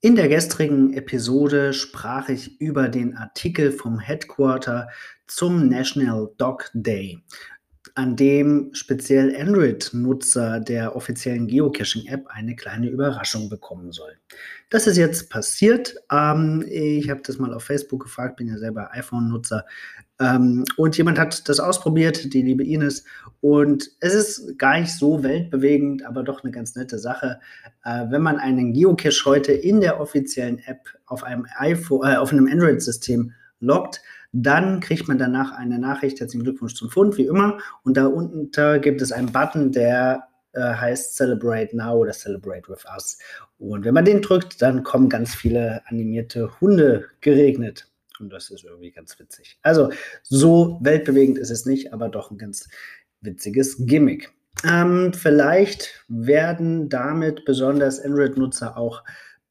In der gestrigen Episode sprach ich über den Artikel vom Headquarter zum National Dog Day an dem speziell Android-Nutzer der offiziellen Geocaching-App eine kleine Überraschung bekommen soll. Das ist jetzt passiert. Ähm, ich habe das mal auf Facebook gefragt, bin ja selber iPhone-Nutzer. Ähm, und jemand hat das ausprobiert, die liebe Ines. Und es ist gar nicht so weltbewegend, aber doch eine ganz nette Sache. Äh, wenn man einen Geocache heute in der offiziellen App auf einem iPhone, äh, auf einem Android-System loggt, dann kriegt man danach eine Nachricht, herzlichen Glückwunsch zum Fund, wie immer. Und da unten gibt es einen Button, der äh, heißt Celebrate Now oder Celebrate with Us. Und wenn man den drückt, dann kommen ganz viele animierte Hunde geregnet. Und das ist irgendwie ganz witzig. Also so weltbewegend ist es nicht, aber doch ein ganz witziges Gimmick. Ähm, vielleicht werden damit besonders Android-Nutzer auch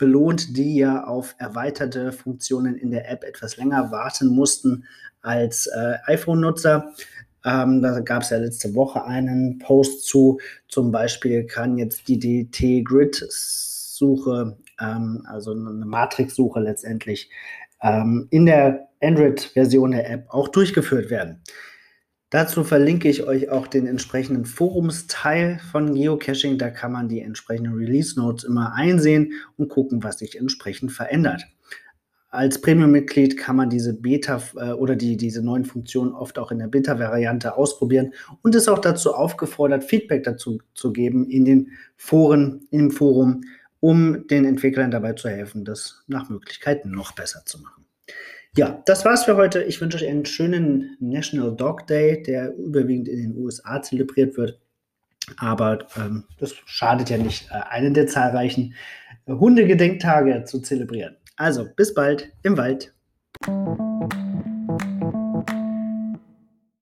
belohnt, die ja auf erweiterte Funktionen in der App etwas länger warten mussten als äh, iPhone-Nutzer. Ähm, da gab es ja letzte Woche einen Post zu. Zum Beispiel kann jetzt die DT-Grid-Suche, ähm, also eine Matrix-Suche letztendlich, ähm, in der Android-Version der App auch durchgeführt werden. Dazu verlinke ich euch auch den entsprechenden Forumsteil von Geocaching. Da kann man die entsprechenden Release Notes immer einsehen und gucken, was sich entsprechend verändert. Als Premium-Mitglied kann man diese Beta äh, oder die, diese neuen Funktionen oft auch in der Beta-Variante ausprobieren und ist auch dazu aufgefordert, Feedback dazu zu geben in den Foren, im Forum, um den Entwicklern dabei zu helfen, das nach Möglichkeit noch besser zu machen. Ja, das war's für heute. Ich wünsche euch einen schönen National Dog Day, der überwiegend in den USA zelebriert wird. Aber ähm, das schadet ja nicht, äh, einen der zahlreichen Hundegedenktage zu zelebrieren. Also, bis bald im Wald.